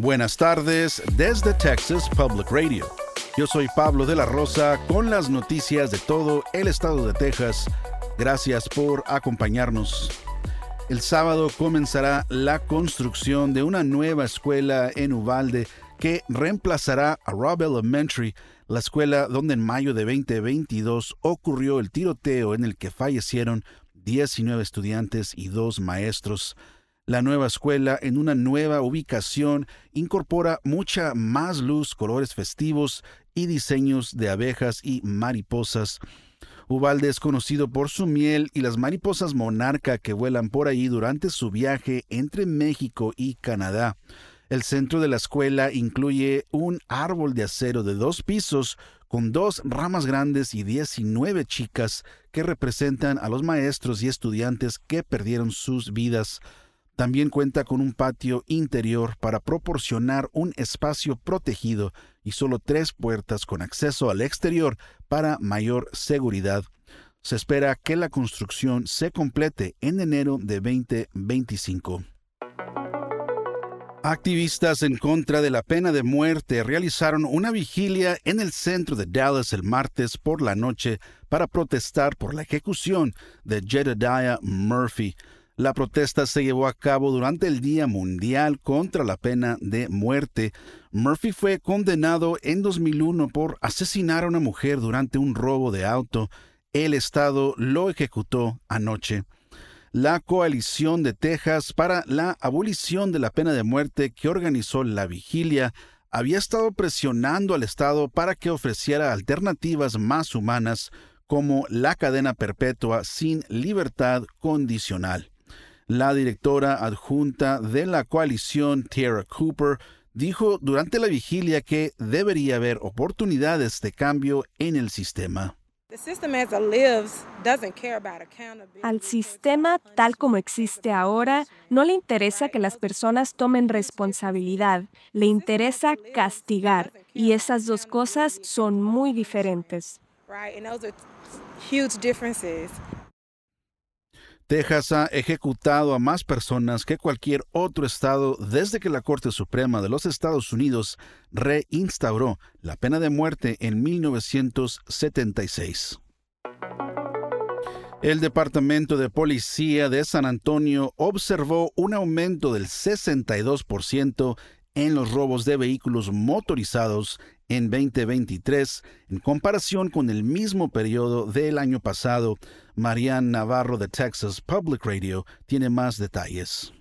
Buenas tardes desde Texas Public Radio. Yo soy Pablo de la Rosa con las noticias de todo el estado de Texas. Gracias por acompañarnos. El sábado comenzará la construcción de una nueva escuela en Uvalde que reemplazará a Robb Elementary, la escuela donde en mayo de 2022 ocurrió el tiroteo en el que fallecieron 19 estudiantes y dos maestros. La nueva escuela, en una nueva ubicación, incorpora mucha más luz, colores festivos y diseños de abejas y mariposas. Ubalde es conocido por su miel y las mariposas monarca que vuelan por ahí durante su viaje entre México y Canadá. El centro de la escuela incluye un árbol de acero de dos pisos con dos ramas grandes y 19 chicas que representan a los maestros y estudiantes que perdieron sus vidas. También cuenta con un patio interior para proporcionar un espacio protegido y solo tres puertas con acceso al exterior para mayor seguridad. Se espera que la construcción se complete en enero de 2025. Activistas en contra de la pena de muerte realizaron una vigilia en el centro de Dallas el martes por la noche para protestar por la ejecución de Jedediah Murphy, la protesta se llevó a cabo durante el Día Mundial contra la Pena de Muerte. Murphy fue condenado en 2001 por asesinar a una mujer durante un robo de auto. El Estado lo ejecutó anoche. La coalición de Texas para la abolición de la pena de muerte que organizó la vigilia había estado presionando al Estado para que ofreciera alternativas más humanas como la cadena perpetua sin libertad condicional. La directora adjunta de la coalición, Tara Cooper, dijo durante la vigilia que debería haber oportunidades de cambio en el sistema. Al sistema tal como existe ahora, no le interesa que las personas tomen responsabilidad, le interesa castigar, y esas dos cosas son muy diferentes. Texas ha ejecutado a más personas que cualquier otro estado desde que la Corte Suprema de los Estados Unidos reinstauró la pena de muerte en 1976. El Departamento de Policía de San Antonio observó un aumento del 62% en los robos de vehículos motorizados en 2023 en comparación con el mismo periodo del año pasado. Marianne Navarro de Texas Public Radio tiene más detalles.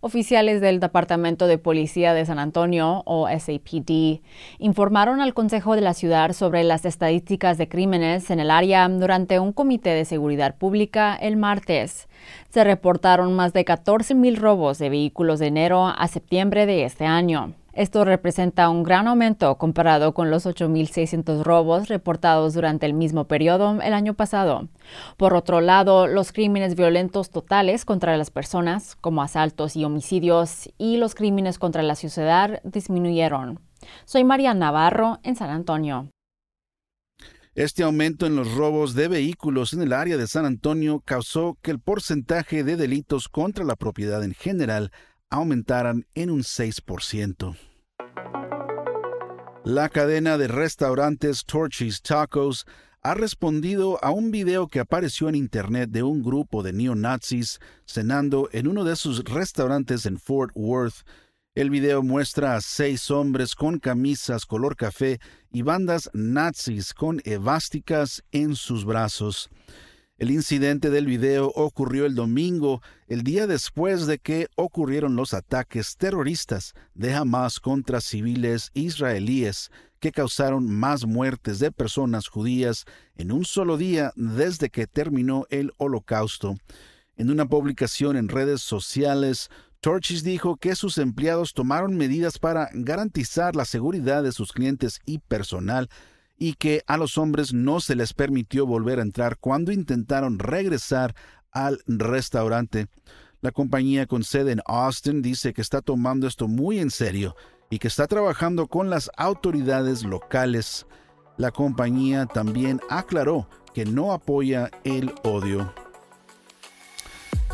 Oficiales del Departamento de Policía de San Antonio, o SAPD, informaron al Consejo de la Ciudad sobre las estadísticas de crímenes en el área durante un comité de seguridad pública el martes. Se reportaron más de 14.000 robos de vehículos de enero a septiembre de este año. Esto representa un gran aumento comparado con los 8.600 robos reportados durante el mismo periodo el año pasado. Por otro lado, los crímenes violentos totales contra las personas, como asaltos y homicidios, y los crímenes contra la sociedad disminuyeron. Soy María Navarro en San Antonio. Este aumento en los robos de vehículos en el área de San Antonio causó que el porcentaje de delitos contra la propiedad en general aumentaran en un 6%. La cadena de restaurantes Torchy's Tacos ha respondido a un video que apareció en internet de un grupo de neonazis cenando en uno de sus restaurantes en Fort Worth. El video muestra a seis hombres con camisas color café y bandas nazis con evásticas en sus brazos. El incidente del video ocurrió el domingo, el día después de que ocurrieron los ataques terroristas de Hamas contra civiles israelíes que causaron más muertes de personas judías en un solo día desde que terminó el holocausto. En una publicación en redes sociales, Torches dijo que sus empleados tomaron medidas para garantizar la seguridad de sus clientes y personal y que a los hombres no se les permitió volver a entrar cuando intentaron regresar al restaurante. La compañía con sede en Austin dice que está tomando esto muy en serio y que está trabajando con las autoridades locales. La compañía también aclaró que no apoya el odio.